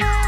Bye.